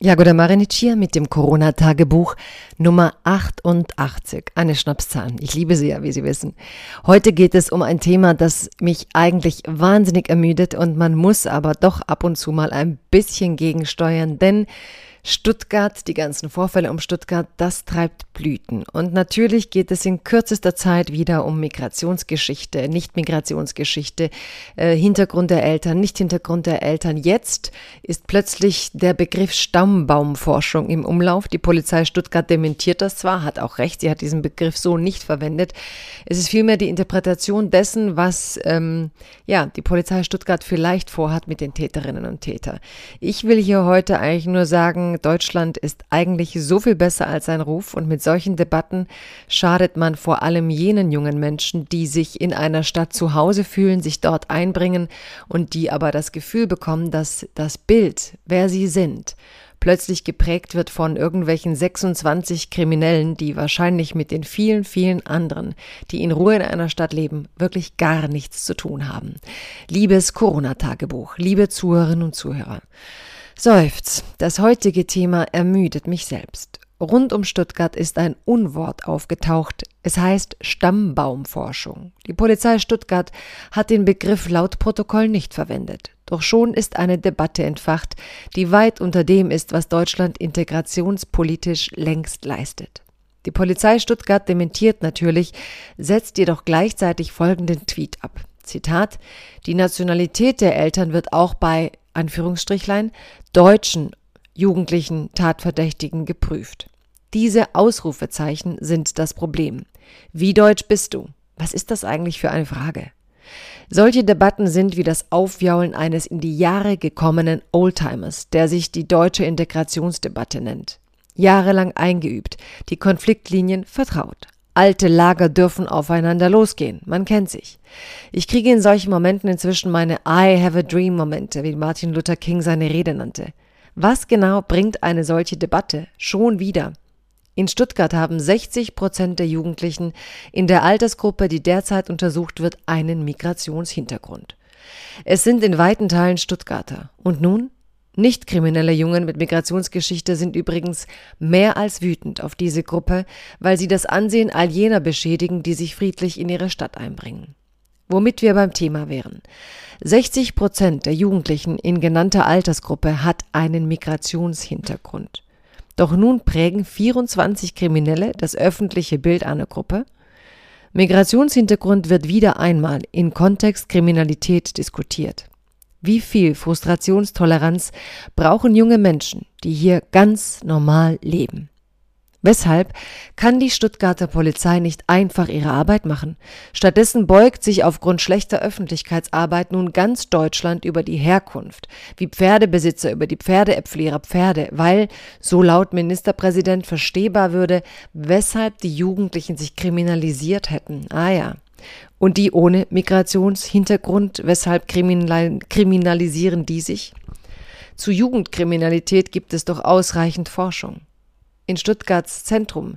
Jagoda Marinic hier mit dem Corona-Tagebuch Nummer 88. Eine Schnapszahl. Ich liebe sie ja, wie Sie wissen. Heute geht es um ein Thema, das mich eigentlich wahnsinnig ermüdet und man muss aber doch ab und zu mal ein bisschen gegensteuern, denn Stuttgart, die ganzen Vorfälle um Stuttgart, das treibt Blüten. Und natürlich geht es in kürzester Zeit wieder um Migrationsgeschichte, Nicht-Migrationsgeschichte, äh, Hintergrund der Eltern, Nicht-Hintergrund der Eltern. Jetzt ist plötzlich der Begriff Stammbaumforschung im Umlauf. Die Polizei Stuttgart dementiert das zwar, hat auch recht, sie hat diesen Begriff so nicht verwendet. Es ist vielmehr die Interpretation dessen, was ähm, ja, die Polizei Stuttgart vielleicht vorhat mit den Täterinnen und Tätern. Ich will hier heute eigentlich nur sagen, Deutschland ist eigentlich so viel besser als sein Ruf und mit solchen Debatten schadet man vor allem jenen jungen Menschen, die sich in einer Stadt zu Hause fühlen, sich dort einbringen und die aber das Gefühl bekommen, dass das Bild, wer sie sind, plötzlich geprägt wird von irgendwelchen 26 Kriminellen, die wahrscheinlich mit den vielen, vielen anderen, die in Ruhe in einer Stadt leben, wirklich gar nichts zu tun haben. Liebes Corona-Tagebuch, liebe Zuhörerinnen und Zuhörer. Seufz, das heutige Thema ermüdet mich selbst. Rund um Stuttgart ist ein Unwort aufgetaucht. Es heißt Stammbaumforschung. Die Polizei Stuttgart hat den Begriff laut Protokoll nicht verwendet. Doch schon ist eine Debatte entfacht, die weit unter dem ist, was Deutschland integrationspolitisch längst leistet. Die Polizei Stuttgart dementiert natürlich, setzt jedoch gleichzeitig folgenden Tweet ab. Zitat Die Nationalität der Eltern wird auch bei Anführungsstrichlein, deutschen jugendlichen Tatverdächtigen geprüft. Diese Ausrufezeichen sind das Problem. Wie deutsch bist du? Was ist das eigentlich für eine Frage? Solche Debatten sind wie das Aufjaulen eines in die Jahre gekommenen Oldtimers, der sich die deutsche Integrationsdebatte nennt. Jahrelang eingeübt, die Konfliktlinien vertraut. Alte Lager dürfen aufeinander losgehen. Man kennt sich. Ich kriege in solchen Momenten inzwischen meine I have a dream Momente, wie Martin Luther King seine Rede nannte. Was genau bringt eine solche Debatte schon wieder? In Stuttgart haben 60 Prozent der Jugendlichen in der Altersgruppe, die derzeit untersucht wird, einen Migrationshintergrund. Es sind in weiten Teilen Stuttgarter. Und nun? Nicht kriminelle Jungen mit Migrationsgeschichte sind übrigens mehr als wütend auf diese Gruppe, weil sie das Ansehen all jener beschädigen, die sich friedlich in ihre Stadt einbringen. Womit wir beim Thema wären. 60 Prozent der Jugendlichen in genannter Altersgruppe hat einen Migrationshintergrund. Doch nun prägen 24 Kriminelle das öffentliche Bild einer Gruppe. Migrationshintergrund wird wieder einmal in Kontext Kriminalität diskutiert. Wie viel Frustrationstoleranz brauchen junge Menschen, die hier ganz normal leben? Weshalb kann die Stuttgarter Polizei nicht einfach ihre Arbeit machen? Stattdessen beugt sich aufgrund schlechter Öffentlichkeitsarbeit nun ganz Deutschland über die Herkunft, wie Pferdebesitzer über die Pferdeäpfel ihrer Pferde, weil, so laut Ministerpräsident verstehbar würde, weshalb die Jugendlichen sich kriminalisiert hätten. Ah ja, und die ohne Migrationshintergrund, weshalb kriminalisieren die sich? Zu Jugendkriminalität gibt es doch ausreichend Forschung. In Stuttgarts Zentrum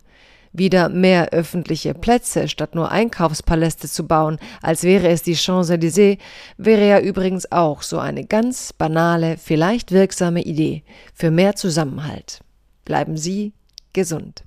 wieder mehr öffentliche Plätze statt nur Einkaufspaläste zu bauen, als wäre es die Champs-Élysées, wäre ja übrigens auch so eine ganz banale, vielleicht wirksame Idee für mehr Zusammenhalt. Bleiben Sie gesund.